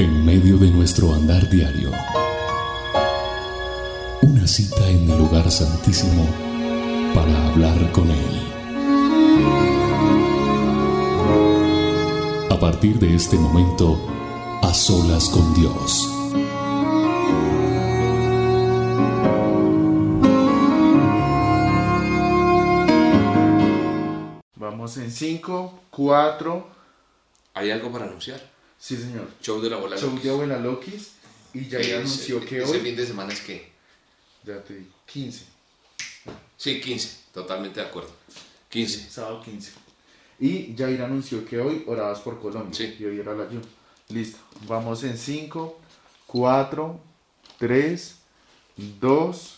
En medio de nuestro andar diario, una cita en el lugar santísimo para hablar con Él. A partir de este momento, a solas con Dios. Vamos en 5, 4. ¿Hay algo para anunciar? Sí, señor. Show de la bola. Show Lokis. de Abuela Lokis. Y ya Ese- anunció que Ese hoy. fin de semana es que. Ya te digo, 15. Sí, 15. Totalmente de acuerdo. 15. Sábado 15. Y Jair anunció que hoy orabas por Colombia. Sí. Y hoy era la ayuno. Listo. Vamos en 5, 4, 3, 2.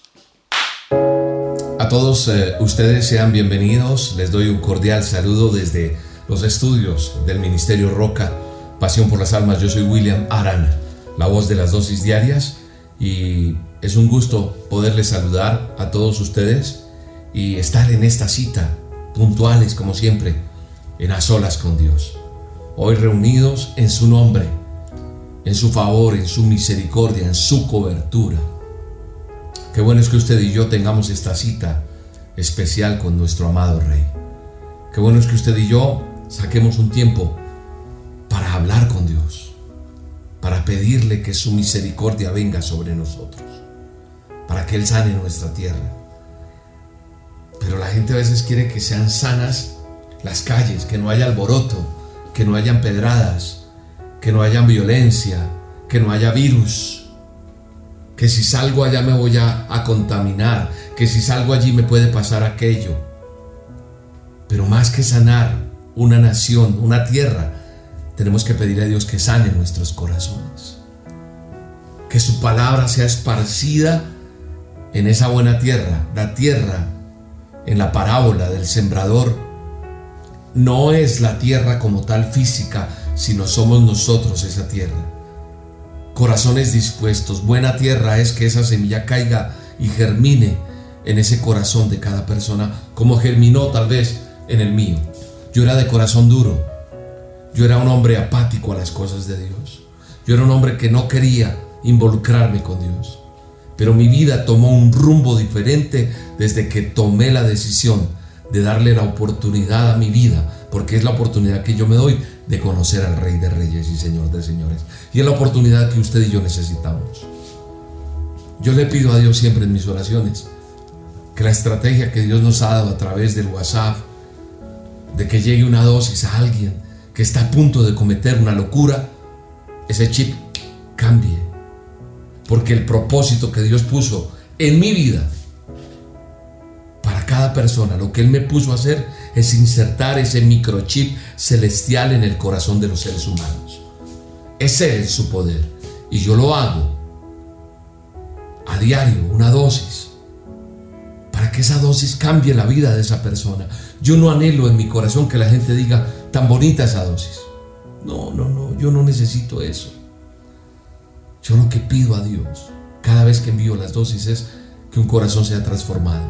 A todos eh, ustedes sean bienvenidos. Les doy un cordial saludo desde los estudios del Ministerio Roca, Pasión por las Almas. Yo soy William Arana, la voz de las dosis diarias. Y es un gusto poderles saludar a todos ustedes y estar en esta cita, puntuales como siempre, en a solas con Dios. Hoy reunidos en su nombre, en su favor, en su misericordia, en su cobertura. Qué bueno es que usted y yo tengamos esta cita especial con nuestro amado Rey. Qué bueno es que usted y yo saquemos un tiempo hablar con Dios, para pedirle que su misericordia venga sobre nosotros, para que Él sane nuestra tierra. Pero la gente a veces quiere que sean sanas las calles, que no haya alboroto, que no hayan pedradas, que no haya violencia, que no haya virus que si salgo allá me voy a, a, contaminar, que si salgo allí me puede pasar aquello. Pero más que sanar una nación, una tierra, tenemos que pedir a Dios que sane nuestros corazones. Que su palabra sea esparcida en esa buena tierra. La tierra, en la parábola del sembrador, no es la tierra como tal física, sino somos nosotros esa tierra corazones dispuestos. Buena tierra es que esa semilla caiga y germine en ese corazón de cada persona, como germinó tal vez en el mío. Yo era de corazón duro. Yo era un hombre apático a las cosas de Dios. Yo era un hombre que no quería involucrarme con Dios. Pero mi vida tomó un rumbo diferente desde que tomé la decisión de darle la oportunidad a mi vida, porque es la oportunidad que yo me doy de conocer al Rey de Reyes y Señor de Señores. Y es la oportunidad que usted y yo necesitamos. Yo le pido a Dios siempre en mis oraciones que la estrategia que Dios nos ha dado a través del WhatsApp, de que llegue una dosis a alguien que está a punto de cometer una locura, ese chip cambie. Porque el propósito que Dios puso en mi vida para cada persona, lo que Él me puso a hacer es insertar ese microchip celestial en el corazón de los seres humanos. Ese es su poder. Y yo lo hago a diario, una dosis, para que esa dosis cambie la vida de esa persona. Yo no anhelo en mi corazón que la gente diga, tan bonita esa dosis. No, no, no, yo no necesito eso. Yo lo que pido a Dios cada vez que envío las dosis es que un corazón sea transformado,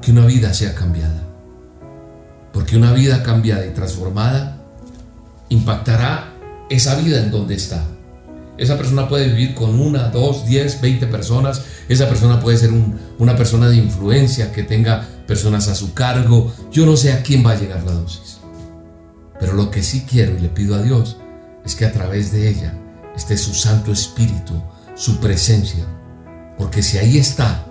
que una vida sea cambiada. Porque una vida cambiada y transformada impactará esa vida en donde está. Esa persona puede vivir con una, dos, diez, veinte personas. Esa persona puede ser un, una persona de influencia que tenga personas a su cargo. Yo no sé a quién va a llegar la dosis. Pero lo que sí quiero y le pido a Dios es que a través de ella esté su Santo Espíritu, su presencia. Porque si ahí está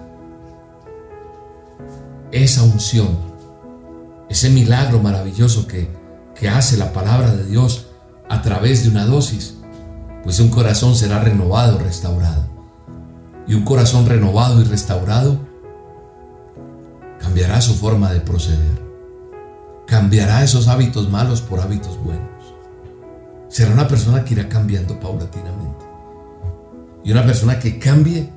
esa unción, ese milagro maravilloso que, que hace la palabra de Dios a través de una dosis, pues un corazón será renovado, restaurado. Y un corazón renovado y restaurado cambiará su forma de proceder. Cambiará esos hábitos malos por hábitos buenos. Será una persona que irá cambiando paulatinamente. Y una persona que cambie,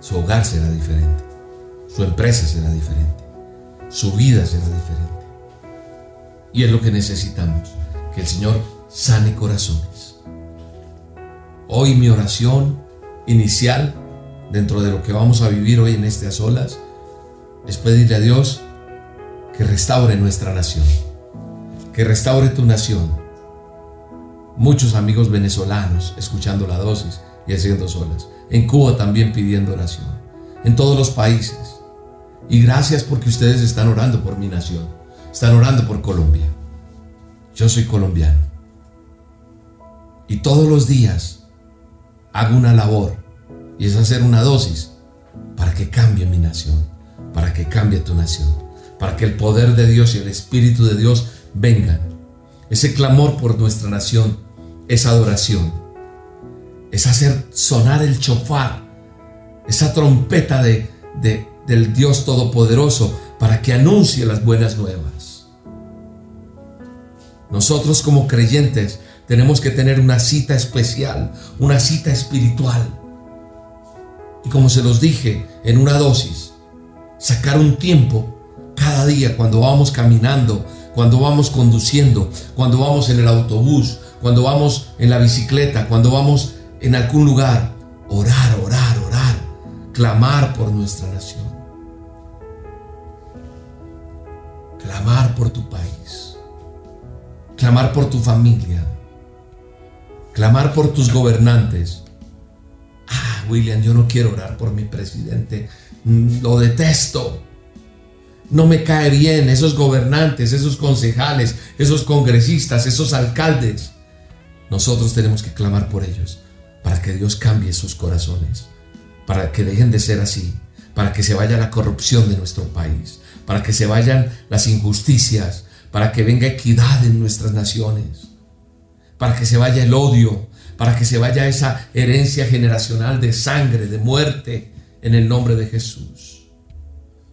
su hogar será diferente. Su empresa será diferente. Su vida será diferente. Y es lo que necesitamos, que el Señor sane corazones. Hoy mi oración inicial, dentro de lo que vamos a vivir hoy en este a solas, es pedirle a Dios que restaure nuestra nación, que restaure tu nación, Muchos amigos venezolanos escuchando la dosis y haciendo solas. En Cuba también pidiendo oración. En todos los países. Y gracias porque ustedes están orando por mi nación. Están orando por Colombia. Yo soy colombiano. Y todos los días hago una labor. Y es hacer una dosis para que cambie mi nación. Para que cambie tu nación. Para que el poder de Dios y el Espíritu de Dios vengan. Ese clamor por nuestra nación es adoración. Es hacer sonar el chofar. Esa trompeta de, de del Dios Todopoderoso para que anuncie las buenas nuevas. Nosotros como creyentes tenemos que tener una cita especial, una cita espiritual. Y como se los dije en una dosis, sacar un tiempo cada día cuando vamos caminando, cuando vamos conduciendo, cuando vamos en el autobús, cuando vamos en la bicicleta, cuando vamos en algún lugar, orar, orar, orar, clamar por nuestra nación. clamar por tu país, clamar por tu familia, clamar por tus gobernantes. Ah, William, yo no quiero orar por mi presidente, lo detesto. No me cae bien esos gobernantes, esos concejales, esos congresistas, esos alcaldes. Nosotros tenemos que clamar por ellos para que Dios cambie sus corazones, para que dejen de ser así, para que se vaya la corrupción de nuestro país, para que se vayan las injusticias, para que venga equidad en nuestras naciones, para que se vaya el odio, para que se vaya esa herencia generacional de sangre, de muerte, en el nombre de Jesús.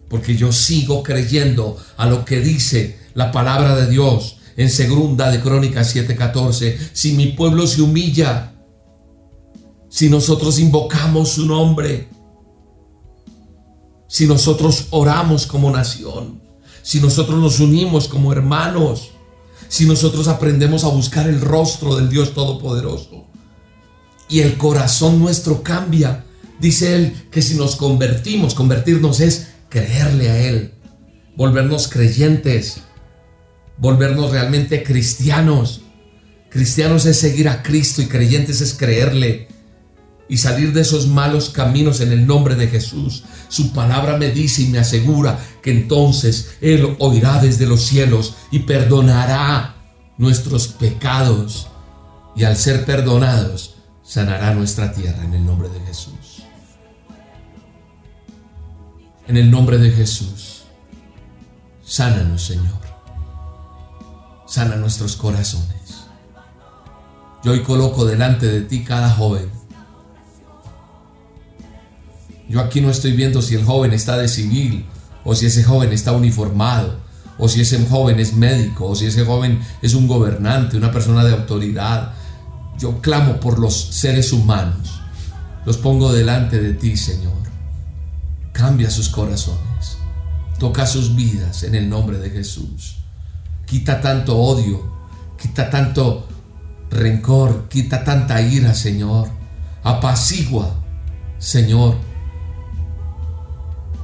Porque yo sigo creyendo a lo que dice la palabra de Dios en segunda de Crónicas 7:14, si mi pueblo se humilla, si nosotros invocamos su nombre, si nosotros oramos como nación, si nosotros nos unimos como hermanos, si nosotros aprendemos a buscar el rostro del Dios Todopoderoso y el corazón nuestro cambia. Dice él que si nos convertimos, convertirnos es creerle a Él, volvernos creyentes, volvernos realmente cristianos. Cristianos es seguir a Cristo y creyentes es creerle y salir de esos malos caminos en el nombre de Jesús. Su palabra me dice y me asegura que entonces Él oirá desde los cielos y perdonará nuestros pecados. Y al ser perdonados, sanará nuestra tierra en el nombre de Jesús. En el nombre de Jesús, sánanos Señor. Sana nuestros corazones. Yo hoy coloco delante de ti cada joven yo aquí no estoy viendo si el joven está de civil, o si ese joven está uniformado, o si ese joven es médico, o si ese joven es un gobernante, una persona de autoridad. Yo clamo por los seres humanos. Los pongo delante de ti, Señor. Cambia sus corazones. Toca sus vidas en el nombre de Jesús. Quita tanto odio, quita tanto rencor, quita tanta ira, Señor. Apacigua, Señor,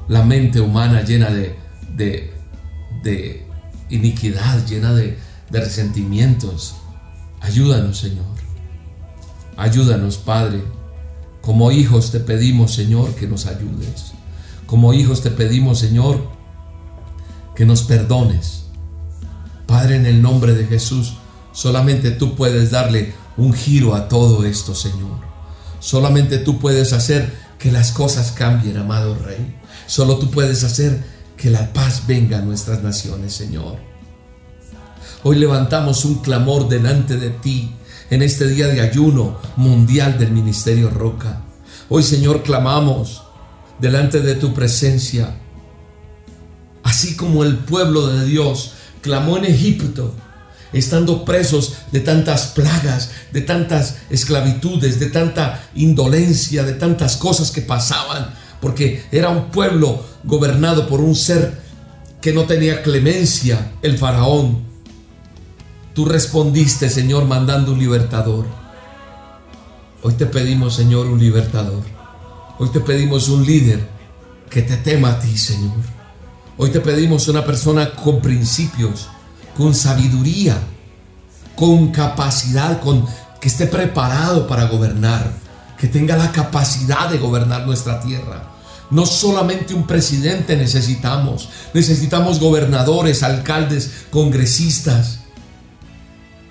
la mente humana llena de, de, iniquidad, llena de, de resentimientos. Ayúdanos, Señor. Ayúdanos, Padre. Como hijos te pedimos, Señor, que nos ayudes. Como hijos te pedimos, Señor, que nos perdones. Padre, en el nombre de Jesús, solamente tú puedes darle un giro a todo esto, Señor. Solamente tú puedes hacer que las cosas cambien, amado Rey. Solo tú puedes hacer que la paz venga a nuestras naciones, Señor. Hoy levantamos un clamor delante de ti en este día de ayuno mundial del Ministerio Roca. Hoy, Señor, clamamos delante de tu presencia, así como el pueblo de Dios clamó en Egipto, estando presos de tantas plagas, de tantas esclavitudes, de tanta indolencia, de tantas cosas que pasaban porque era un pueblo gobernado por un ser que no tenía clemencia, el faraón. Tú respondiste, Señor, mandando un libertador. Hoy te pedimos, Señor, un libertador. Hoy te pedimos un líder que te tema a ti, Señor. Hoy te pedimos una persona con principios, con sabiduría, con capacidad, con que esté preparado para gobernar, que tenga la capacidad de gobernar nuestra tierra. No solamente un presidente necesitamos, necesitamos gobernadores, alcaldes, congresistas,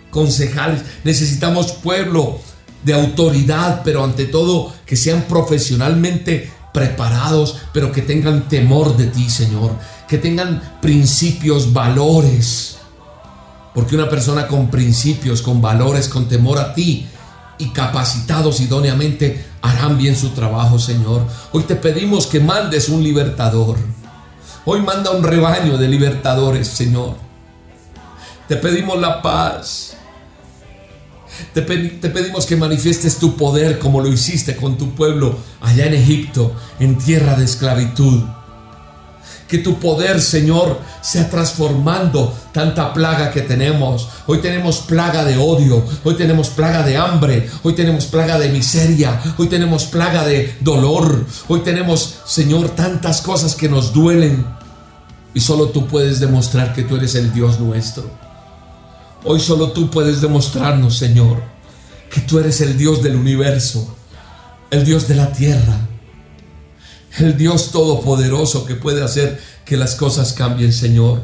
concejales, necesitamos pueblo de autoridad, pero ante todo que sean profesionalmente preparados, pero que tengan temor de ti, Señor, que tengan principios, valores. Porque una persona con principios, con valores, con temor a ti y capacitados idóneamente harán bien su trabajo, Señor. Hoy te pedimos que mandes un libertador. Hoy manda un rebaño de libertadores, Señor. Te pedimos la paz. Te, pedimos que manifiestes tu poder como lo hiciste con tu pueblo allá en Egipto, en tierra de esclavitud. Que tu poder, Señor, sea transformando tanta plaga que tenemos. Hoy tenemos plaga de odio, hoy tenemos plaga de hambre, hoy tenemos plaga de miseria, hoy tenemos plaga de dolor, hoy tenemos, Señor, tantas cosas que nos duelen. Y solo tú puedes demostrar que tú eres el Dios nuestro. Hoy solo tú puedes demostrarnos, Señor, que tú eres el Dios del universo, el Dios de la tierra, el Dios todopoderoso que puede hacer que las cosas cambien, Señor.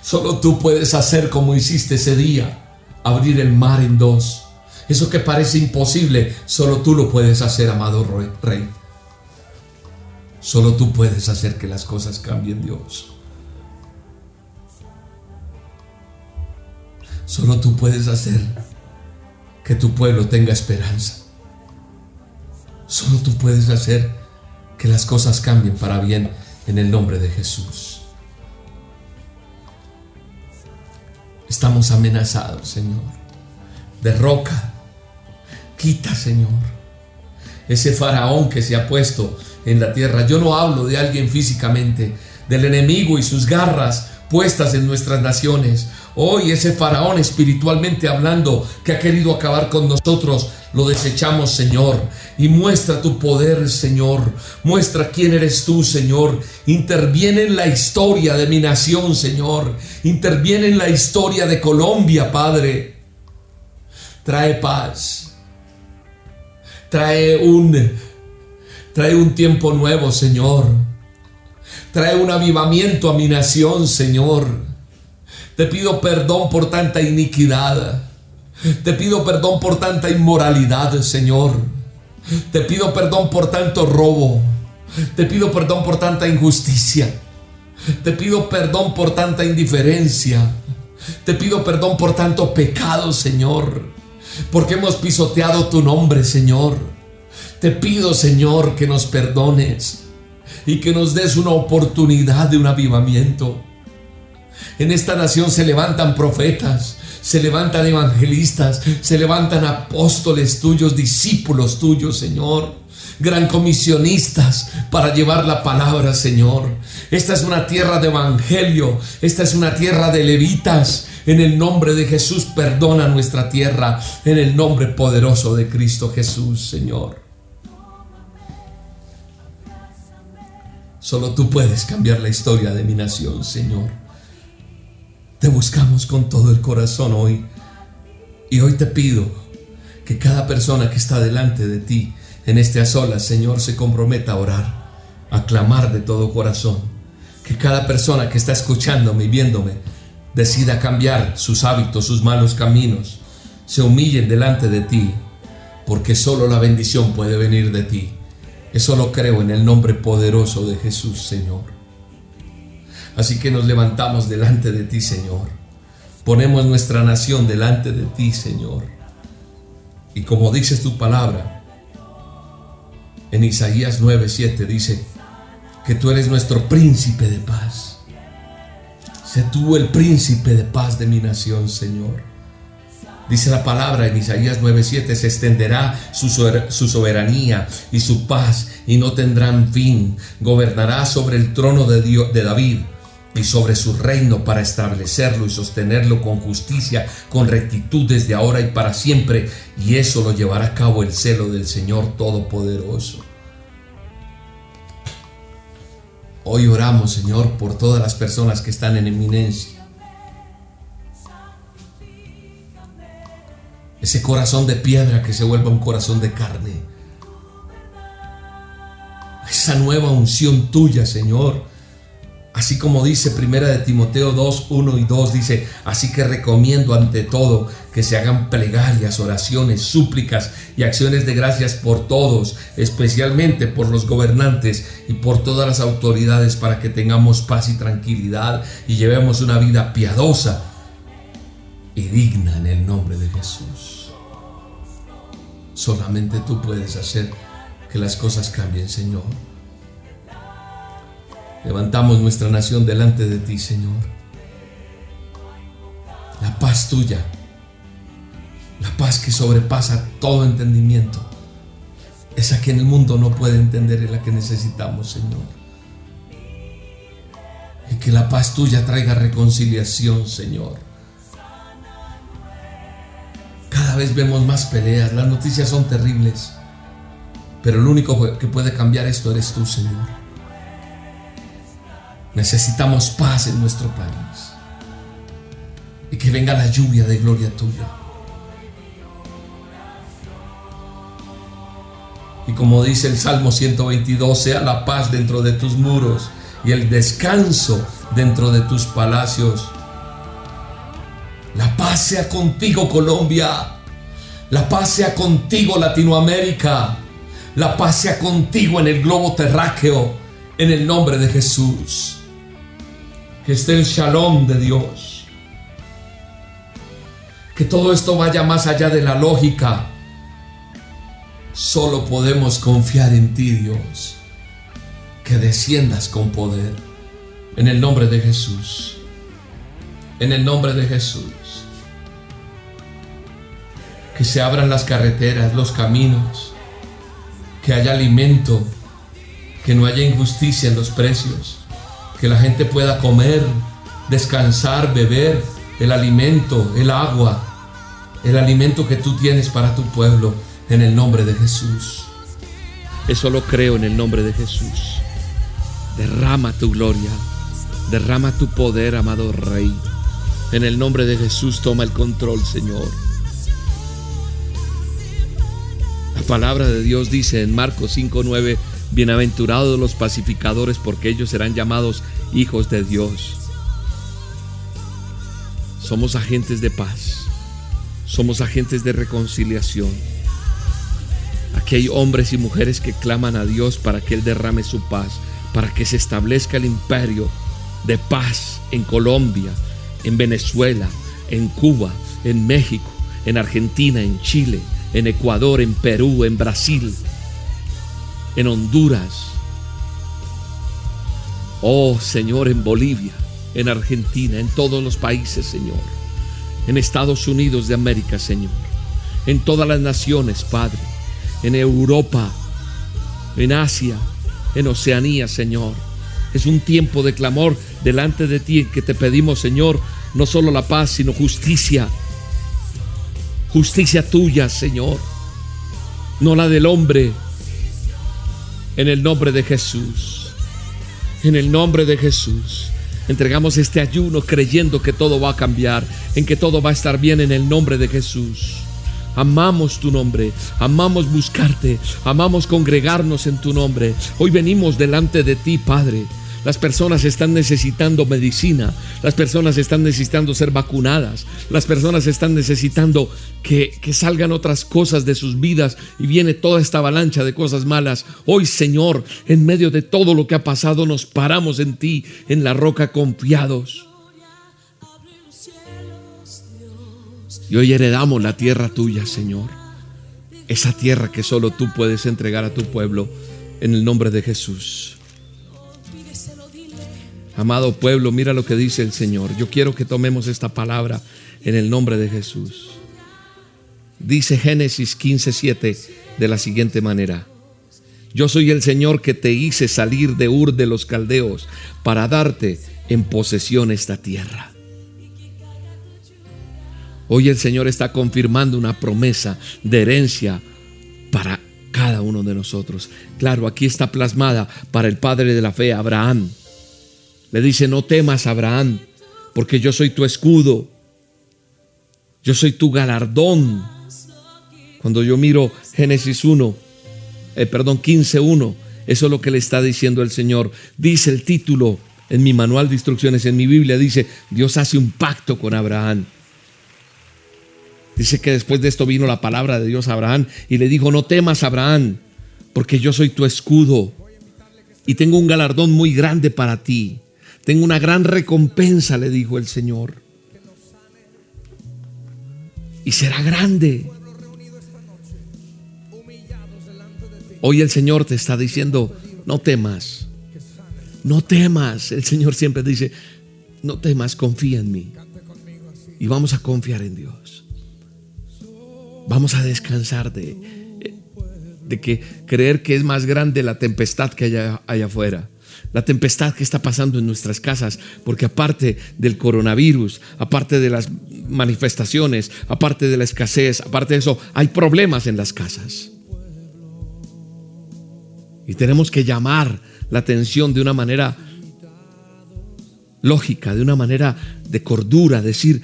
Solo tú puedes hacer como hiciste ese día, abrir el mar en dos. Eso que parece imposible, solo tú lo puedes hacer, amado Rey. Solo tú puedes hacer que las cosas cambien, Dios. Solo tú puedes hacer que tu pueblo tenga esperanza. Solo tú puedes hacer que las cosas cambien para bien en el nombre de Jesús. Estamos amenazados, Señor. Derroca, quita, Señor, ese faraón que se ha puesto en la tierra. Yo no hablo de alguien físicamente, del enemigo y sus garras puestas en nuestras naciones. Hoy ese faraón espiritualmente hablando que ha querido acabar con nosotros, lo desechamos, Señor. Y muestra tu poder, Señor. Muestra quién eres tú, Señor. Interviene en la historia de mi nación, Señor. Interviene en la historia de Colombia, Padre. Trae paz. Trae un trae un tiempo nuevo, Señor. Trae un avivamiento a mi nación, Señor. Te pido perdón por tanta iniquidad. Te pido perdón por tanta inmoralidad, Señor. Te pido perdón por tanto robo. Te pido perdón por tanta injusticia. Te pido perdón por tanta indiferencia. Te pido perdón por tanto pecado, Señor. Porque hemos pisoteado tu nombre, Señor. Te pido, Señor, que nos perdones y que nos des una oportunidad de un avivamiento. En esta nación se levantan profetas, se levantan evangelistas, se levantan apóstoles tuyos, discípulos tuyos, Señor. Gran comisionistas para llevar la palabra, Señor. Esta es una tierra de evangelio, esta es una tierra de levitas. En el nombre de Jesús, perdona nuestra tierra. En el nombre poderoso de Cristo Jesús, Señor. Solo tú puedes cambiar la historia de mi nación, Señor. Te buscamos con todo el corazón hoy. Y hoy te pido que cada persona que está delante de ti en este a Señor, se comprometa a orar, a clamar de todo corazón. Que cada persona que está escuchándome y viéndome decida cambiar sus hábitos, sus malos caminos, se humillen delante de ti, porque solo la bendición puede venir de ti. Eso lo creo en el nombre poderoso de Jesús, Señor. Así que nos levantamos delante de ti, Señor. Ponemos nuestra nación delante de ti, Señor. Y como dices tu palabra, en Isaías 9:7 dice que tú eres nuestro príncipe de paz. Sé tú el príncipe de paz de mi nación, Señor. Dice la palabra en Isaías 9:7, se extenderá su, soberanía y su paz y no tendrán fin. Gobernará sobre el trono de, Dios, de David y sobre su reino para establecerlo y sostenerlo con justicia, con rectitud desde ahora y para siempre, y eso lo llevará a cabo el celo del Señor Todopoderoso. Hoy oramos, Señor, por todas las personas que están en eminencia. Ese corazón de piedra que se vuelva un corazón de carne. Esa nueva unción tuya, Señor. Así como dice Primera de Timoteo 2, 1 y 2, dice, así que recomiendo ante todo que se hagan plegarias, oraciones, súplicas y acciones de gracias por todos, especialmente por los gobernantes y por todas las autoridades para que tengamos paz y tranquilidad y llevemos una vida piadosa y digna en el nombre de Jesús. Solamente tú puedes hacer que las cosas cambien, Señor. Levantamos nuestra nación delante de ti, Señor. La paz tuya, la paz que sobrepasa todo entendimiento, esa que en el mundo no puede entender y la que necesitamos, Señor. Y que la paz tuya traiga reconciliación, Señor. Cada vez vemos más peleas, las noticias son terribles, pero el único que puede cambiar esto eres tú, Señor. Necesitamos paz en nuestro país. Y que venga la lluvia de gloria tuya. Y como dice el Salmo 122, sea la paz dentro de tus muros y el descanso dentro de tus palacios. La paz sea contigo Colombia. La paz sea contigo Latinoamérica. La paz sea contigo en el globo terráqueo. En el nombre de Jesús que esté el shalom de Dios. Que todo esto vaya más allá de la lógica. Solo podemos confiar en ti, Dios. Que desciendas con poder. En el nombre de Jesús. En el nombre de Jesús. Que se abran las carreteras, los caminos. Que haya alimento. Que no haya injusticia en los precios que la gente pueda comer, descansar, beber el alimento, el agua, el alimento que tú tienes para tu pueblo en el nombre de Jesús. Eso lo creo en el nombre de Jesús. Derrama tu gloria, derrama tu poder, amado Rey. En el nombre de Jesús toma el control, Señor. La palabra de Dios dice en Marcos 5:9 Bienaventurados los pacificadores, porque ellos serán llamados hijos de Dios. Somos agentes de paz. Somos agentes de reconciliación. Aquí hay hombres y mujeres que claman a Dios para que Él derrame su paz, para que se establezca el imperio de paz en Colombia, en Venezuela, en Cuba, en México, en Argentina, en Chile, en Ecuador, en Perú, en Brasil, en Honduras. Oh Señor, en Bolivia, en Argentina, en todos los países, Señor. En Estados Unidos de América, Señor. En todas las naciones, Padre. En Europa, en Asia, en Oceanía, Señor. Es un tiempo de clamor delante de ti en que te pedimos, Señor, no solo la paz, sino justicia. Justicia tuya, Señor. No la del hombre, en el nombre de Jesús. En el nombre de Jesús. Entregamos este ayuno creyendo que todo va a cambiar, en que todo va a estar bien en el nombre de Jesús. Amamos tu nombre, amamos buscarte, amamos congregarnos en tu nombre. Hoy venimos delante de ti, Padre las personas están necesitando medicina, las personas están necesitando ser vacunadas, las personas están necesitando que, salgan otras cosas de sus vidas y viene toda esta avalancha de cosas malas. Hoy, Señor, en medio de todo lo que ha pasado, nos paramos en ti, en la roca confiados. Y hoy heredamos la tierra tuya, Señor. Esa tierra que solo tú puedes entregar a tu pueblo en el nombre de Jesús. Amado pueblo, mira lo que dice el Señor. Yo quiero que tomemos esta palabra en el nombre de Jesús. Dice Génesis 15:7 de la siguiente manera: Yo soy el Señor que te hice salir de Ur de los Caldeos para darte en posesión esta tierra. Hoy el Señor está confirmando una promesa de herencia para cada uno de nosotros. Claro, aquí está plasmada para el padre de la fe, Abraham. Le dice, no temas, Abraham, porque yo soy tu escudo. Yo soy tu galardón. Cuando yo miro Génesis 1, eh, perdón, 15.1, eso es lo que le está diciendo el Señor. Dice el título en mi manual de instrucciones, en mi Biblia, dice, Dios hace un pacto con Abraham. Dice que después de esto vino la palabra de Dios a Abraham y le dijo, no temas Abraham, porque yo soy tu escudo y tengo un galardón muy grande para ti. Tengo una gran recompensa, le dijo el Señor. Y será grande. Hoy el Señor te está diciendo, no temas, no temas. El Señor siempre dice, no temas, confía en mí. Y vamos a confiar en Dios. Vamos a descansar de, de que creer que es más grande la tempestad que hay allá afuera la tempestad que está pasando en nuestras casas, porque aparte del coronavirus, aparte de las manifestaciones, aparte de la escasez, aparte de eso, hay problemas en las casas. Y tenemos que llamar la atención de una manera lógica, de una manera de cordura, decir,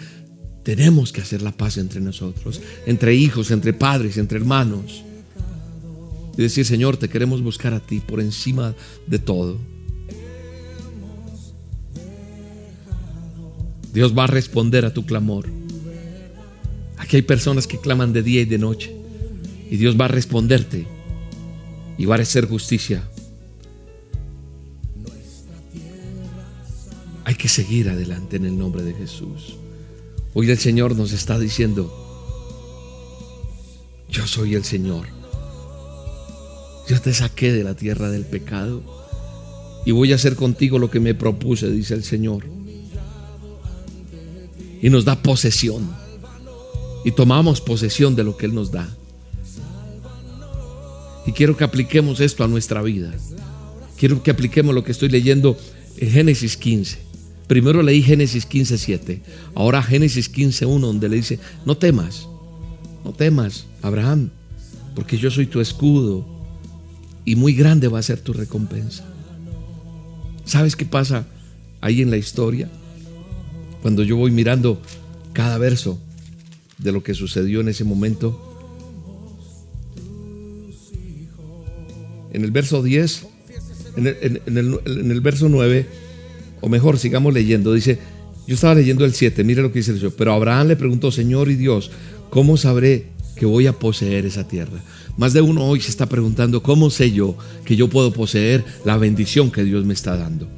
tenemos que hacer la paz entre nosotros, entre hijos, entre padres, entre hermanos. Y decir, Señor, te queremos buscar a ti por encima de todo. Dios va a responder a tu clamor. Aquí hay personas que claman de día y de noche. Y Dios va a responderte. Y va a hacer justicia. Hay que seguir adelante en el nombre de Jesús. Hoy el Señor nos está diciendo, yo soy el Señor. Yo te saqué de la tierra del pecado y voy a hacer contigo lo que me propuse, dice el Señor y nos da posesión. Y tomamos posesión de lo que Él nos da. Y quiero que apliquemos esto a nuestra vida. Quiero que apliquemos lo que estoy leyendo en Génesis 15. Primero leí Génesis 15, 7. Ahora Génesis 15, 1, donde le dice, no temas, no temas, Abraham, porque yo soy tu escudo y muy grande va a ser tu recompensa. ¿Sabes qué pasa ahí en la historia? Cuando yo voy mirando cada verso de lo que sucedió en ese momento, en el verso 10, en el, verso 9, o mejor, sigamos leyendo, dice, yo estaba leyendo el 7, mire lo que dice el Señor, pero Abraham le preguntó, Señor y Dios, ¿cómo sabré que voy a poseer esa tierra? Más de uno hoy se está preguntando, ¿cómo sé yo que yo puedo poseer la bendición que Dios me está dando?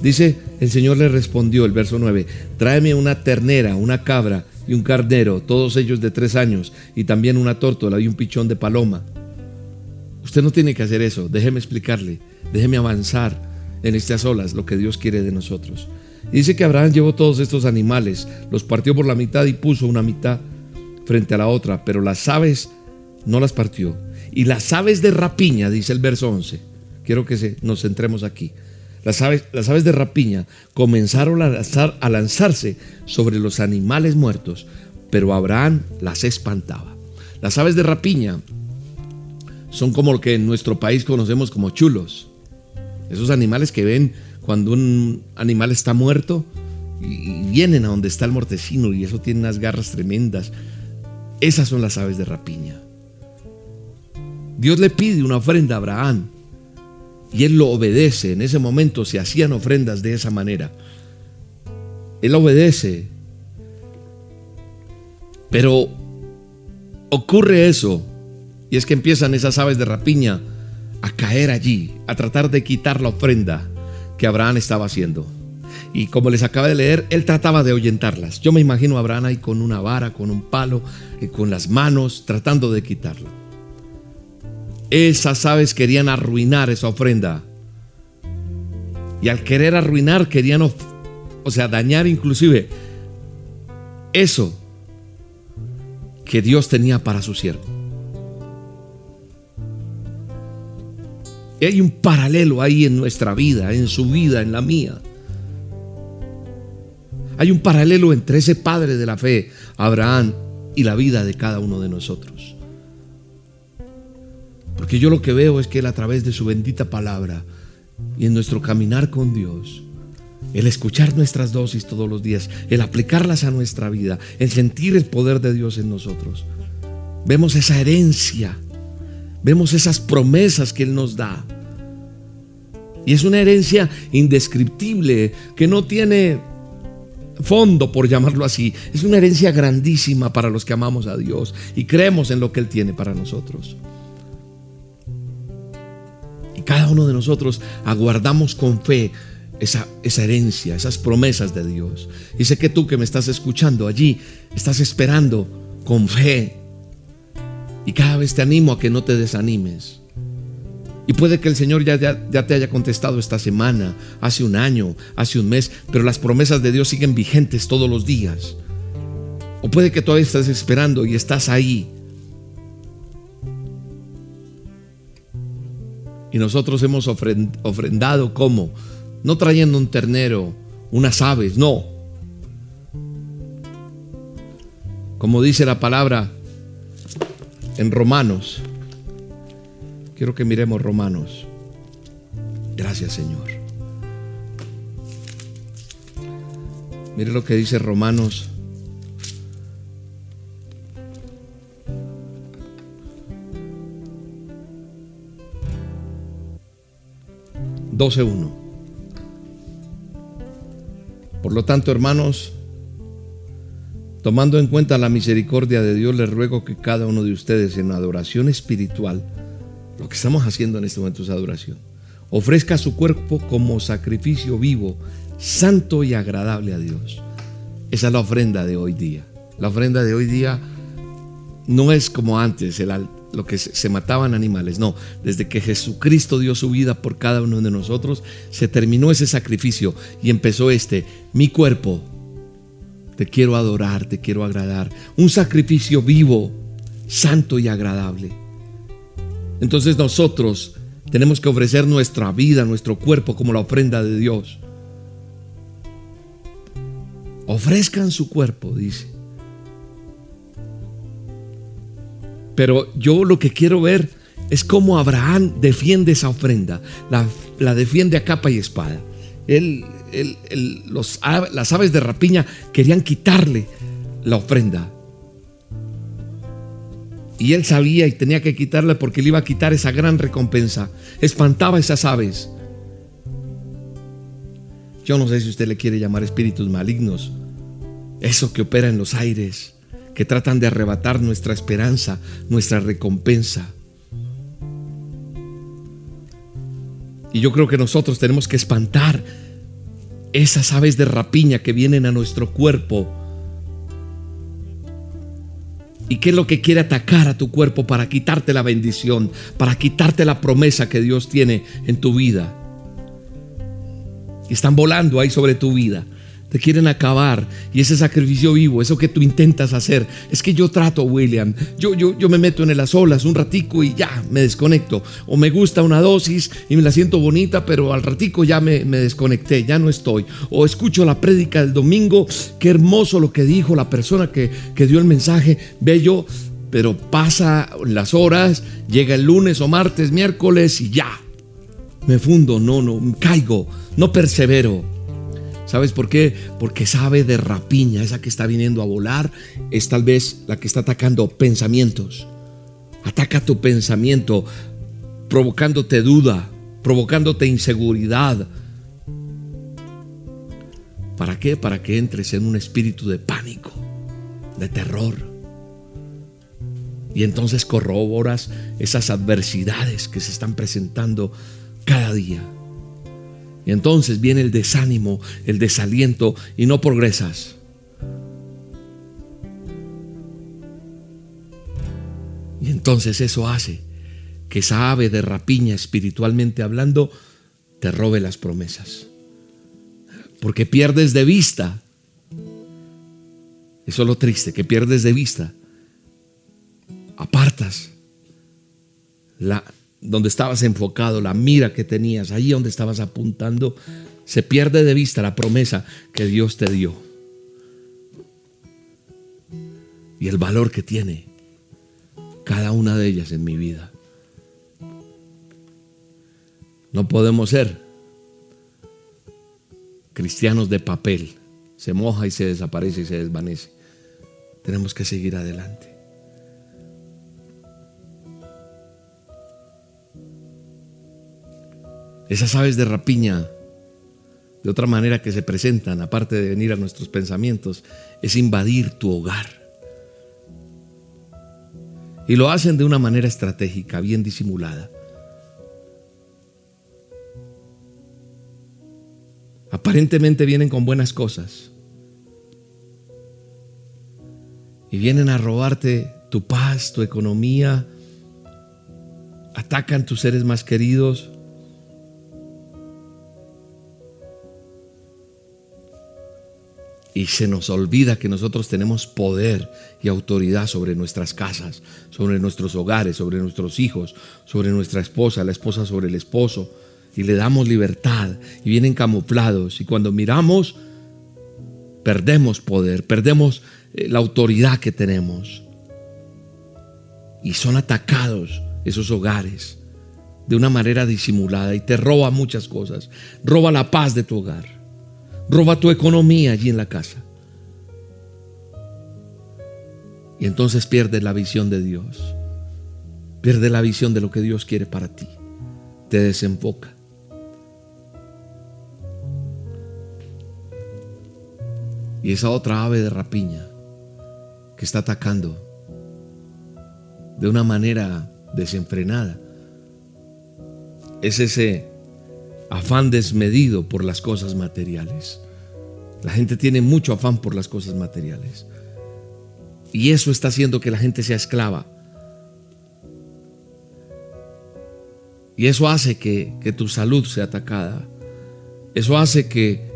Dice, el Señor le respondió, el verso 9, tráeme una ternera, una cabra y un carnero, todos ellos de tres años, y también una tórtola y un pichón de paloma. Usted no tiene que hacer eso, déjeme explicarle, déjeme avanzar en estas olas lo que Dios quiere de nosotros. dice que Abraham llevó todos estos animales, los partió por la mitad y puso una mitad frente a la otra, pero las aves no las partió. Y las aves de rapiña, dice el verso 11, quiero que nos centremos aquí. Las aves, las aves de rapiña comenzaron a, a lanzarse sobre los animales muertos, pero Abraham las espantaba. Las aves de rapiña son como lo que en nuestro país conocemos como chulos. Esos animales que ven cuando un animal está muerto y vienen a donde está el mortecino y eso tiene unas garras tremendas. Esas son las aves de rapiña. Dios le pide una ofrenda a Abraham y él lo obedece. En ese momento se hacían ofrendas de esa manera. Él obedece. Pero ocurre eso. Y es que empiezan esas aves de rapiña a caer allí, a tratar de quitar la ofrenda que Abraham estaba haciendo. Y como les acaba de leer, él trataba de ahuyentarlas. Yo me imagino a Abraham ahí con una vara, con un palo, y con las manos, tratando de quitarlo. Esas aves querían arruinar esa ofrenda. Y al querer arruinar, querían, o sea, dañar inclusive eso que Dios tenía para su siervo. Hay un paralelo ahí en nuestra vida, en su vida, en la mía. Hay un paralelo entre ese padre de la fe, Abraham, y la vida de cada uno de nosotros. Porque yo lo que veo es que Él a través de su bendita palabra y en nuestro caminar con Dios, el escuchar nuestras dosis todos los días, el aplicarlas a nuestra vida, el sentir el poder de Dios en nosotros, vemos esa herencia, vemos esas promesas que Él nos da. Y es una herencia indescriptible que no tiene fondo, por llamarlo así. Es una herencia grandísima para los que amamos a Dios y creemos en lo que Él tiene para nosotros. Y cada uno de nosotros aguardamos con fe esa, esa herencia, esas promesas de Dios. Y sé que tú que me estás escuchando allí, estás esperando con fe. Y cada vez te animo a que no te desanimes. Y puede que el Señor ya, ya, te haya contestado esta semana, hace un año, hace un mes, pero las promesas de Dios siguen vigentes todos los días. O puede que todavía estés esperando y estás ahí. Y nosotros hemos ofrendado como, no trayendo un ternero, unas aves, no. Como dice la palabra en Romanos Quiero que miremos Romanos. Gracias Señor. Mire lo que dice Romanos. uno. Por lo tanto, hermanos, tomando en cuenta la misericordia de Dios, les ruego que cada uno de ustedes en adoración espiritual lo que estamos haciendo en este momento es adoración. Ofrezca su cuerpo como sacrificio vivo, santo y agradable a Dios. Esa es la ofrenda de hoy día. La ofrenda de hoy día no es como antes, lo que se, se mataban animales. No, desde que Jesucristo dio su vida por cada uno de nosotros, se terminó ese sacrificio y empezó este, mi cuerpo. Te quiero adorar, te quiero agradar. Un sacrificio vivo, santo y agradable. Entonces nosotros tenemos que ofrecer nuestra vida, nuestro cuerpo como la ofrenda de Dios. Ofrezcan su cuerpo, dice. Pero yo lo que quiero ver es cómo Abraham defiende esa ofrenda. La, defiende a capa y espada. Él, los, las aves de rapiña querían quitarle la ofrenda. Y él sabía y tenía que quitarle porque le iba a quitar esa gran recompensa. Espantaba esas aves. Yo no sé si usted le quiere llamar espíritus malignos. Eso que opera en los aires, que tratan de arrebatar nuestra esperanza, nuestra recompensa. Y yo creo que nosotros tenemos que espantar esas aves de rapiña que vienen a nuestro cuerpo ¿Y qué es lo que quiere atacar a tu cuerpo para quitarte la bendición, para quitarte la promesa que Dios tiene en tu vida? Están volando ahí sobre tu vida te quieren acabar y ese sacrificio vivo, eso que tú intentas hacer, es que yo trato, William, yo, yo, yo me meto en las olas un ratico y ya me desconecto, o me gusta una dosis y me la siento bonita, pero al ratico ya me, me desconecté, ya no estoy, o escucho la prédica del domingo, qué hermoso lo que dijo la persona que, que dio el mensaje, bello, pero pasa las horas, llega el lunes o martes, miércoles y ya, me fundo, no, no, caigo, no persevero. ¿Sabes por qué? Porque sabe de rapiña, esa que está viniendo a volar, es tal vez la que está atacando pensamientos. Ataca tu pensamiento, provocándote duda, provocándote inseguridad. ¿Para qué? Para que entres en un espíritu de pánico, de terror. Y entonces corroboras esas adversidades que se están presentando cada día. Y entonces viene el desánimo, el desaliento y no progresas. Y entonces eso hace que esa ave de rapiña espiritualmente hablando te robe las promesas. Porque pierdes de vista. Eso es lo triste, que pierdes de vista. Apartas la, donde estabas enfocado, la mira que tenías, ahí donde estabas apuntando, se pierde de vista la promesa que Dios te dio. Y el valor que tiene cada una de ellas en mi vida. No podemos ser cristianos de papel. Se moja y se desaparece y se desvanece. Tenemos que seguir adelante. Esas aves de rapiña, de otra manera que se presentan, aparte de venir a nuestros pensamientos, es invadir tu hogar. Y lo hacen de una manera estratégica, bien disimulada. Aparentemente vienen con buenas cosas. Y vienen a robarte tu paz, tu economía. Atacan tus seres más queridos. Y se nos olvida que nosotros tenemos poder y autoridad sobre nuestras casas, sobre nuestros hogares, sobre nuestros hijos, sobre nuestra esposa, la esposa sobre el esposo y le damos libertad y vienen camuflados y cuando miramos perdemos poder, perdemos eh, la autoridad que tenemos. Y son atacados esos hogares de una manera disimulada y te roba muchas cosas, roba la paz de tu hogar, roba tu economía allí en la casa. Y entonces pierdes la visión de Dios. Pierdes la visión de lo que Dios quiere para ti. Te desenfoca. Y esa otra ave de rapiña que está atacando de una manera desenfrenada es ese afán desmedido por las cosas materiales. La gente tiene mucho afán por las cosas materiales. Y eso está haciendo que la gente sea esclava. Y eso hace que, que tu salud sea atacada. Eso hace que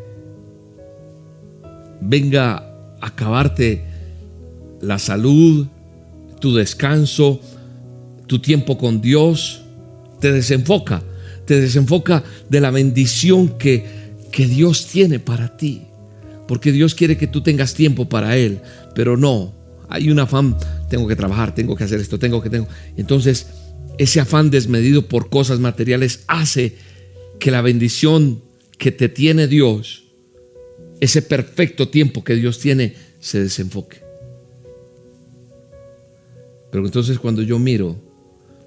venga a acabarte la salud, tu descanso, tu tiempo con Dios, te desenfoca, te desenfoca de la bendición que, que Dios tiene para ti. Porque Dios quiere que tú tengas tiempo para Él, pero no, hay un afán, tengo que trabajar, tengo que hacer esto, tengo que tengo. Entonces, ese afán desmedido por cosas materiales hace que la bendición que te tiene Dios ese perfecto tiempo que Dios tiene se desenfoque. Pero entonces cuando yo miro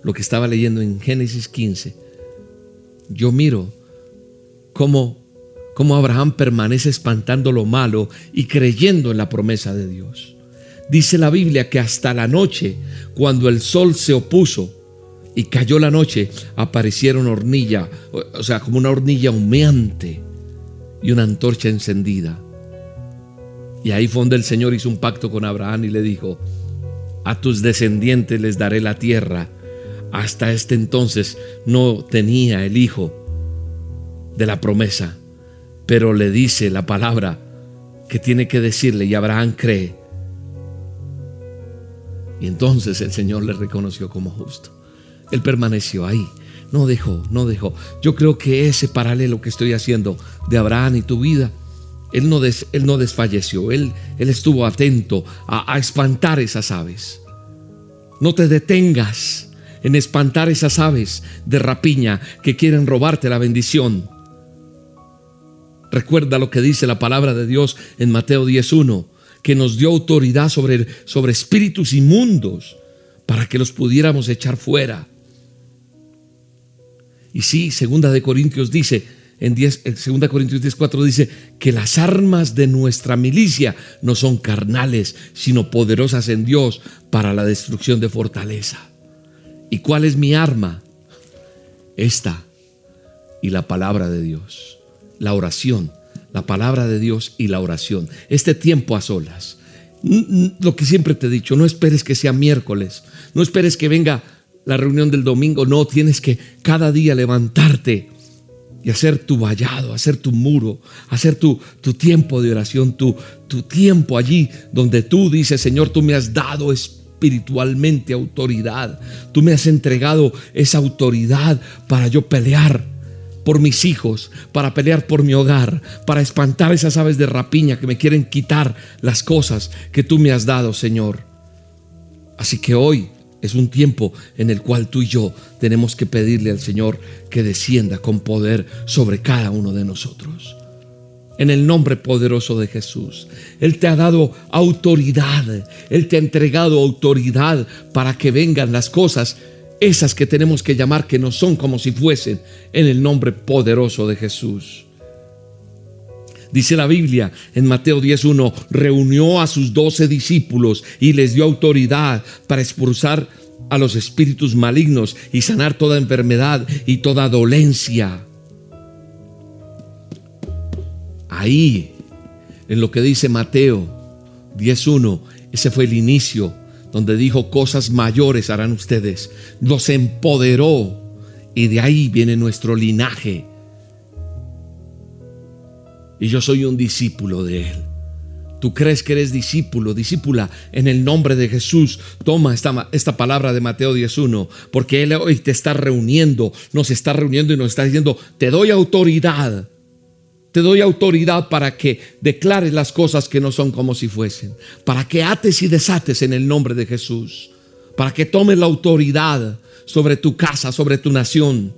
lo que estaba leyendo en Génesis 15, yo miro cómo, cómo Abraham permanece espantando lo malo y creyendo en la promesa de Dios. Dice la Biblia que hasta la noche, cuando el sol se opuso y cayó la noche, aparecieron hornilla, o sea, como una hornilla humeante y una antorcha encendida. Y ahí fue donde el Señor hizo un pacto con Abraham y le dijo, a tus descendientes les daré la tierra. Hasta este entonces no tenía el hijo de la promesa, pero le dice la palabra que tiene que decirle y Abraham cree. Y entonces el Señor le reconoció como justo. Él permaneció ahí no dejó, no dejó. Yo creo que ese paralelo que estoy haciendo de Abraham y tu vida, él no, él no desfalleció, él, él estuvo atento a, a espantar esas aves. No te detengas en espantar esas aves de rapiña que quieren robarte la bendición. Recuerda lo que dice la palabra de Dios en Mateo 10.1, que nos dio autoridad sobre, sobre espíritus inmundos para que los pudiéramos echar fuera. Y sí, segunda de Corintios dice, en 10, segunda Corintios 10:4 dice que las armas de nuestra milicia no son carnales, sino poderosas en Dios para la destrucción de fortaleza. ¿Y cuál es mi arma? Esta y la palabra de Dios, la oración, la palabra de Dios y la oración. Este tiempo a solas. Lo que siempre te he dicho, no esperes que sea miércoles, no esperes que venga la reunión del domingo, no, tienes que cada día levantarte y hacer tu vallado, hacer tu muro, hacer tu, tu tiempo de oración, tu, tu tiempo allí donde tú dices, Señor, tú me has dado espiritualmente autoridad, tú me has entregado esa autoridad para yo pelear por mis hijos, para pelear por mi hogar, para espantar esas aves de rapiña que me quieren quitar las cosas que tú me has dado, Señor. Así que hoy es un tiempo en el cual tú y yo tenemos que pedirle al Señor que descienda con poder sobre cada uno de nosotros. En el nombre poderoso de Jesús. Él te ha dado autoridad. Él te ha entregado autoridad para que vengan las cosas esas que tenemos que llamar que no son como si fuesen, en el nombre poderoso de Jesús. Dice la Biblia en Mateo 10.1, reunió a sus doce discípulos y les dio autoridad para expulsar a los espíritus malignos y sanar toda enfermedad y toda dolencia. Ahí, en lo que dice Mateo 10.1, ese fue el inicio donde dijo cosas mayores harán ustedes. Los empoderó y de ahí viene nuestro linaje. Y yo soy un discípulo de Él. Tú crees que eres discípulo, discípula, en el nombre de Jesús. Toma esta, esta palabra de Mateo 10.1, porque Él hoy te está reuniendo, nos está reuniendo y nos está diciendo, te doy autoridad te doy autoridad para que declares las cosas que no son como si fuesen, para que ates y desates en el nombre de Jesús, para que tomes la autoridad sobre tu casa, sobre tu nación,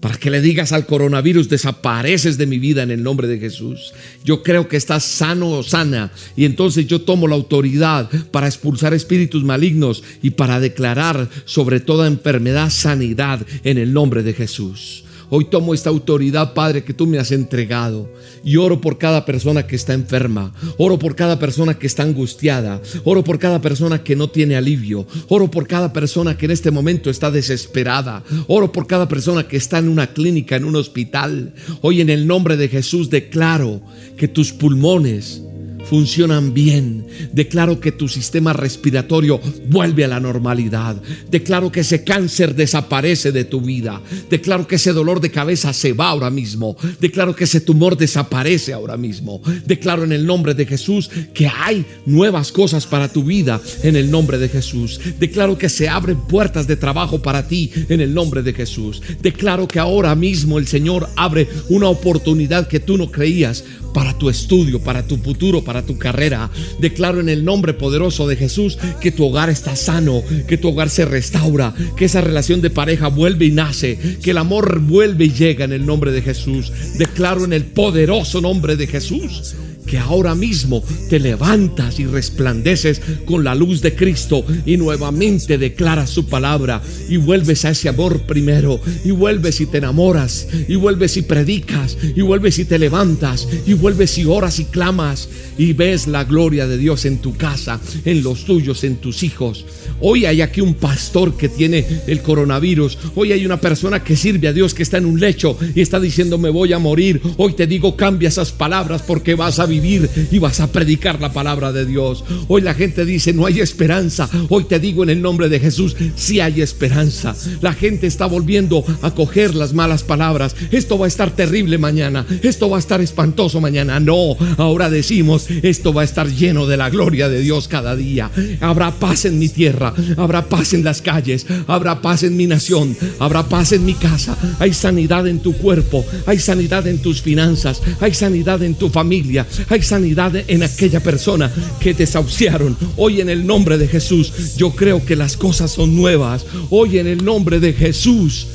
para que le digas al coronavirus, desapareces de mi vida en el nombre de Jesús. Yo creo que estás sano o sana y entonces yo tomo la autoridad para expulsar espíritus malignos y para declarar sobre toda enfermedad sanidad en el nombre de Jesús. Hoy tomo esta autoridad, Padre, que tú me has entregado. Y oro por cada persona que está enferma. Oro por cada persona que está angustiada. Oro por cada persona que no tiene alivio. Oro por cada persona que en este momento está desesperada. Oro por cada persona que está en una clínica, en un hospital. Hoy en el nombre de Jesús declaro que tus pulmones funcionan bien. Declaro que tu sistema respiratorio vuelve a la normalidad. Declaro que ese cáncer desaparece de tu vida. Declaro que ese dolor de cabeza se va ahora mismo. Declaro que ese tumor desaparece ahora mismo. Declaro en el nombre de Jesús que hay nuevas cosas para tu vida en el nombre de Jesús. Declaro que se abren puertas de trabajo para ti en el nombre de Jesús. Declaro que ahora mismo el Señor abre una oportunidad que tú no creías para tu estudio, para tu futuro, para tu carrera. Declaro en el nombre poderoso de Jesús que tu hogar está sano, que tu hogar se restaura, que esa relación de pareja vuelve y nace, que el amor vuelve y llega en el nombre de Jesús. Declaro en el poderoso nombre de Jesús que ahora mismo te levantas y resplandeces con la luz de Cristo y nuevamente declaras su palabra y vuelves a ese amor primero y vuelves y te enamoras y vuelves y predicas y vuelves y te levantas y vuelves y oras y clamas y ves la gloria de Dios en tu casa, en los tuyos, en tus hijos. Hoy hay aquí un pastor que tiene el coronavirus. Hoy hay una persona que sirve a Dios que está en un lecho y está diciendo me voy a morir. Hoy te digo cambia esas palabras porque vas a y vas a predicar la palabra de Dios. Hoy la gente dice no hay esperanza. Hoy te digo en el nombre de Jesús sí hay esperanza. La gente está volviendo a coger las malas palabras. Esto va a estar terrible mañana. Esto va a estar espantoso mañana. No, ahora decimos esto va a estar lleno de la gloria de Dios cada día. Habrá paz en mi tierra habrá paz en las calles, habrá paz en mi nación, habrá paz en mi casa. Hay sanidad en tu cuerpo, hay sanidad en tus finanzas, hay sanidad en tu familia, hay sanidad en aquella persona que desahuciaron. Hoy en el nombre de Jesús, yo creo que las cosas son nuevas. Hoy en el nombre de Jesús,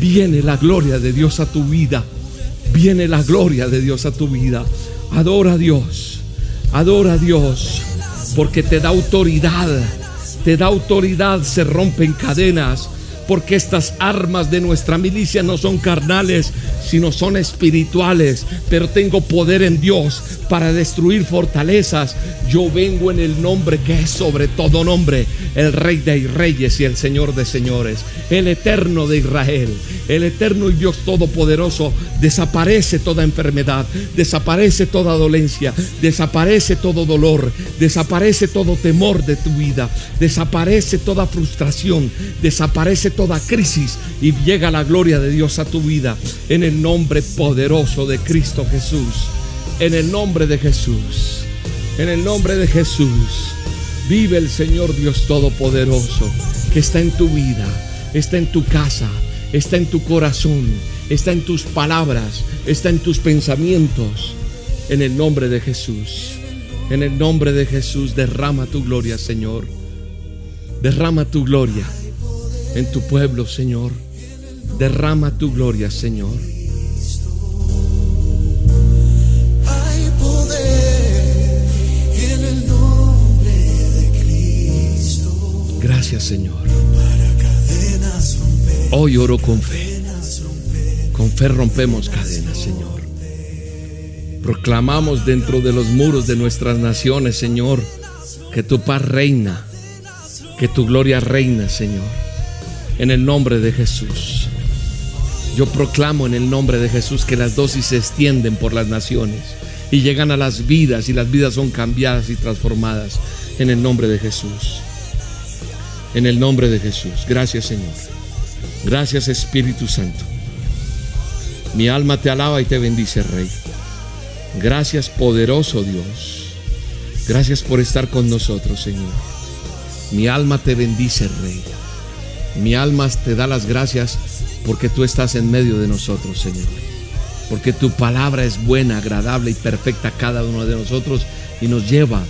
viene la gloria de Dios a tu vida. Viene la gloria de Dios a tu vida. Adora a Dios. Adora a Dios. Porque te da autoridad te da autoridad, se rompen cadenas, porque estas armas de nuestra milicia no son carnales, sino son espirituales, pero tengo poder en Dios para destruir fortalezas. Yo vengo en el nombre que es sobre todo nombre, el Rey de Reyes y el Señor de Señores, el Eterno de Israel, el Eterno y Dios Todopoderoso. Desaparece toda enfermedad, desaparece toda dolencia, desaparece todo dolor, desaparece todo temor de tu vida, desaparece toda frustración, desaparece toda crisis y llega la gloria de Dios a tu vida en el nombre poderoso de Cristo Jesús. En el nombre de Jesús. En el nombre de Jesús. Vive el Señor Dios Todopoderoso que está en tu vida, está en tu casa, está en tu corazón, está en tus palabras, está en tus pensamientos. En el nombre de Jesús. En el nombre de Jesús derrama tu gloria, Señor. Derrama tu gloria en tu pueblo, Señor. Derrama tu gloria, Señor. Hay poder en el nombre de Cristo Gracias, Señor. Hoy oro con fe. Con fe rompemos cadenas, Señor. Proclamamos dentro de los muros de nuestras naciones, Señor, que tu paz reina, que tu gloria reina, Señor. En el nombre de Jesús. Yo proclamo en el nombre de Jesús que las dosis se extienden por las naciones y llegan a las vidas y las vidas son cambiadas y transformadas en el nombre de Jesús. En el nombre de Jesús. Gracias Señor. Gracias Espíritu Santo. Mi alma te alaba y te bendice, Rey. Gracias poderoso Dios. Gracias por estar con nosotros, Señor. Mi alma te bendice, Rey. Mi alma te da las gracias porque tú estás en medio de nosotros, Señor. Porque tu palabra es buena, agradable y perfecta a cada uno de nosotros y nos lleva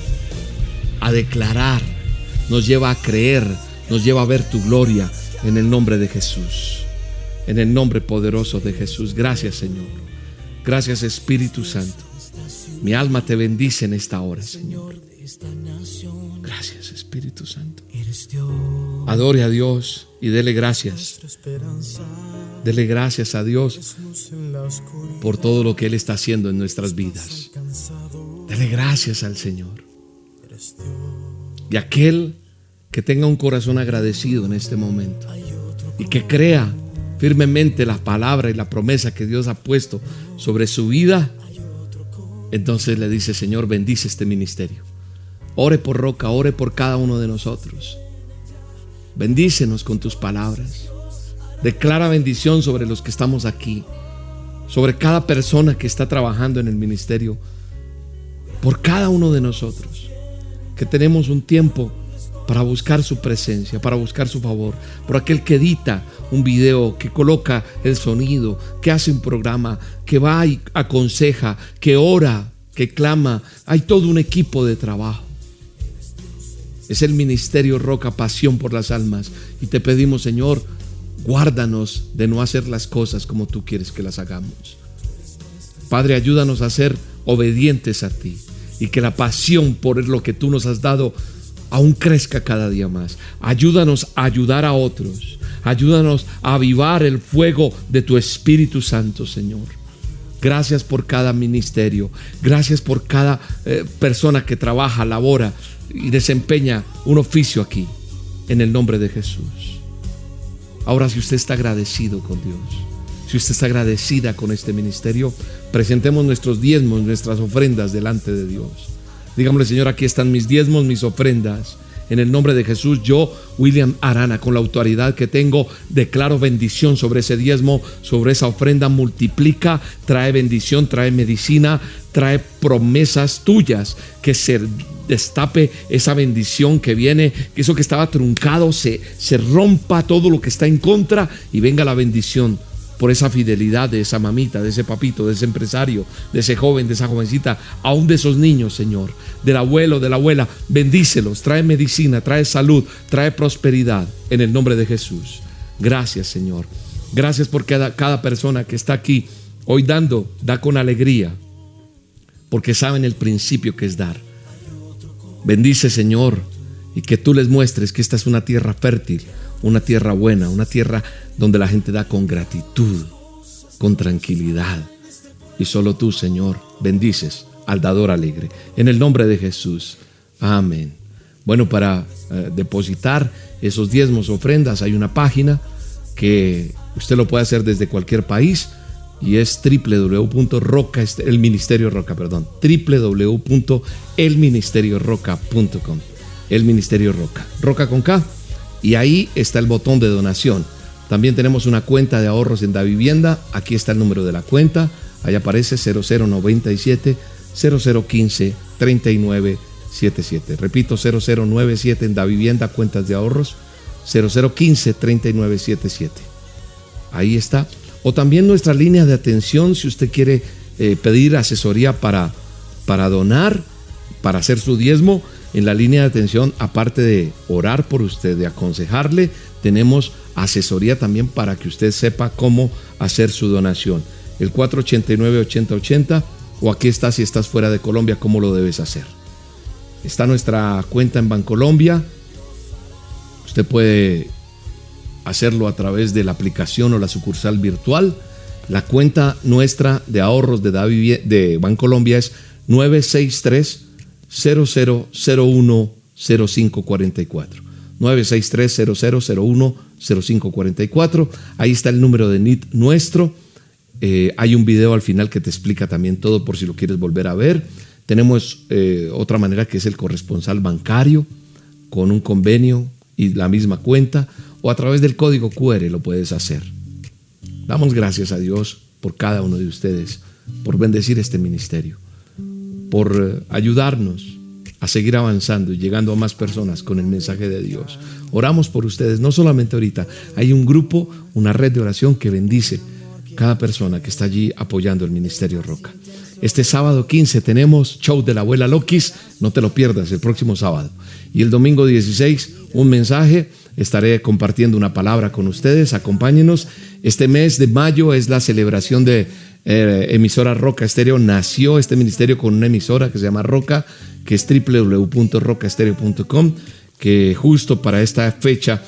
a declarar, nos lleva a creer, nos lleva a ver tu gloria en el nombre de Jesús. En el nombre poderoso de Jesús. Gracias, Señor. Gracias, Espíritu Santo. Mi alma te bendice en esta hora, Señor. Gracias, Espíritu Santo. Adore a Dios y dele gracias. Dele gracias a Dios por todo lo que Él está haciendo en nuestras vidas. Dele gracias al Señor. Y aquel que tenga un corazón agradecido en este momento y que crea firmemente la palabra y la promesa que Dios ha puesto sobre su vida, entonces le dice, Señor, bendice este ministerio. Ore por Roca, ore por cada uno de nosotros. Bendícenos con tus palabras. Declara bendición sobre los que estamos aquí, sobre cada persona que está trabajando en el ministerio, por cada uno de nosotros, que tenemos un tiempo para buscar su presencia, para buscar su favor, por aquel que edita un video, que coloca el sonido, que hace un programa, que va y aconseja, que ora, que clama. Hay todo un equipo de trabajo. Es el ministerio Roca Pasión por las Almas. Y te pedimos, Señor, guárdanos de no hacer las cosas como tú quieres que las hagamos. Padre, ayúdanos a ser obedientes a ti y que la pasión por lo que tú nos has dado aún crezca cada día más. Ayúdanos a ayudar a otros. Ayúdanos a avivar el fuego de tu Espíritu Santo, Señor. Gracias por cada ministerio. Gracias por cada eh, persona que trabaja, labora y desempeña un oficio aquí. En el nombre de Jesús. Ahora si usted está agradecido con Dios, si usted está agradecida con este ministerio, presentemos nuestros diezmos, nuestras ofrendas delante de Dios. Dígame, Señor, aquí están mis diezmos, mis ofrendas. En el nombre de Jesús, yo, William Arana, con la autoridad que tengo, declaro bendición sobre ese diezmo, sobre esa ofrenda. Multiplica, trae bendición, trae medicina, trae promesas tuyas. Que se destape esa bendición que viene, que eso que estaba truncado se, se rompa todo lo que está en contra y venga la bendición por esa fidelidad de esa mamita, de ese papito, de ese empresario, de ese joven, de esa jovencita, aún de esos niños, Señor, del abuelo, de la abuela, bendícelos, trae medicina, trae salud, trae prosperidad en el nombre de Jesús. Gracias, Señor. Gracias por cada, persona que está aquí hoy dando, da con alegría, porque saben el principio que es dar. Bendice, Señor, y que tú les muestres que esta es una tierra fértil, una tierra buena, una tierra donde la gente da con gratitud, con tranquilidad. Y solo tú, Señor, bendices al dador alegre. En el nombre de Jesús. Amén. Bueno, para eh, depositar esos diezmos, ofrendas, hay una página que usted lo puede hacer desde cualquier país y es www.roca, el ministerio roca, perdón, www.elministerioroca.com. El ministerio roca, roca con K, y ahí está el botón de donación. También tenemos una cuenta de ahorros en Da Vivienda, aquí está el número de la cuenta, ahí aparece 0097 0015 3977. Repito, 0097 en Da Vivienda, cuentas de ahorros, 0015 3977. Ahí está. O también nuestra línea de atención si usted quiere eh, pedir asesoría para, para donar, para hacer su diezmo. En la línea de atención, aparte de orar por usted, de aconsejarle, tenemos asesoría también para que usted sepa cómo hacer su donación. El 489-8080 o aquí está si estás fuera de Colombia, cómo lo debes hacer. Está nuestra cuenta en Bancolombia. Usted puede hacerlo a través de la aplicación o la sucursal virtual. La cuenta nuestra de ahorros de, Da Vivi- de Bancolombia es 963 0001 0544. 963 0001 0544. Ahí está el número de NIT nuestro. Eh, hay un video al final que te explica también todo por si lo quieres volver a ver. Tenemos eh, otra manera que es el corresponsal bancario con un convenio y la misma cuenta o a través del código QR lo puedes hacer. Damos gracias a Dios por cada uno de ustedes, por bendecir este ministerio, por eh, ayudarnos a seguir avanzando y llegando a más personas con el mensaje de Dios. Oramos por ustedes, no solamente ahorita, hay un grupo, una red de oración que bendice cada persona que está allí apoyando el Ministerio Roca. Este sábado 15 tenemos show de la abuela Lokis, no te lo pierdas el próximo sábado. Y el domingo 16 un mensaje, estaré compartiendo una palabra con ustedes, acompáñenos. Este mes de mayo es la celebración de eh, emisora Roca Estéreo. Nació este ministerio con una emisora que se llama Roca, que es www.rocaestereo.com, que justo para esta fecha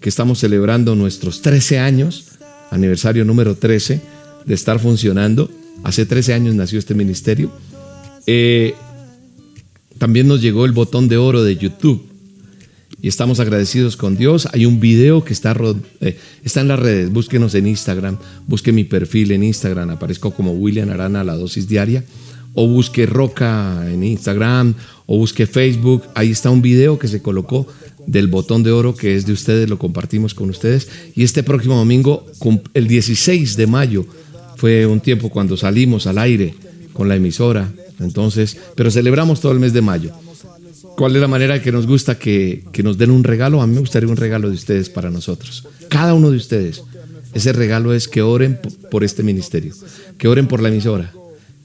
que estamos celebrando nuestros 13 años, aniversario número 13 de estar funcionando. Hace 13 años nació este ministerio. Eh, también nos llegó el botón de oro de YouTube y estamos agradecidos con Dios. Hay un video que eh, está en las redes. Búsquenos en Instagram, busque mi perfil en Instagram. Aparezco como William Arana, la dosis diaria. O busque Roca en Instagram, o busque Facebook. Ahí está un video que se colocó del botón de oro que es de ustedes, lo compartimos con ustedes. Y este próximo domingo, el 16 de mayo, fue un tiempo cuando salimos al aire con la emisora. Entonces, pero celebramos todo el mes de mayo. ¿Cuál es la manera que nos gusta que, que nos den un regalo? A mí me gustaría un regalo de ustedes para nosotros. Cada uno de ustedes. Ese regalo es que oren por este ministerio, que oren por la emisora,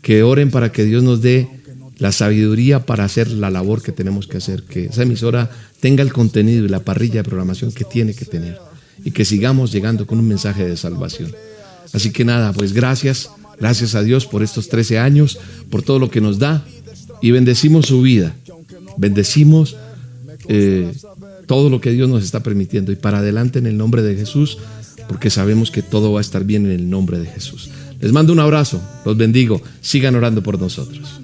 que oren para que Dios nos dé la sabiduría para hacer la labor que tenemos que hacer, que esa emisora tenga el contenido y la parrilla de programación que tiene que tener y que sigamos llegando con un mensaje de salvación. Así que nada, pues gracias, gracias a Dios por estos 13 años, por todo lo que nos da y bendecimos su vida, bendecimos eh, todo lo que Dios nos está permitiendo y para adelante en el nombre de Jesús, porque sabemos que todo va a estar bien en el nombre de Jesús. Les mando un abrazo, los bendigo, sigan orando por nosotros.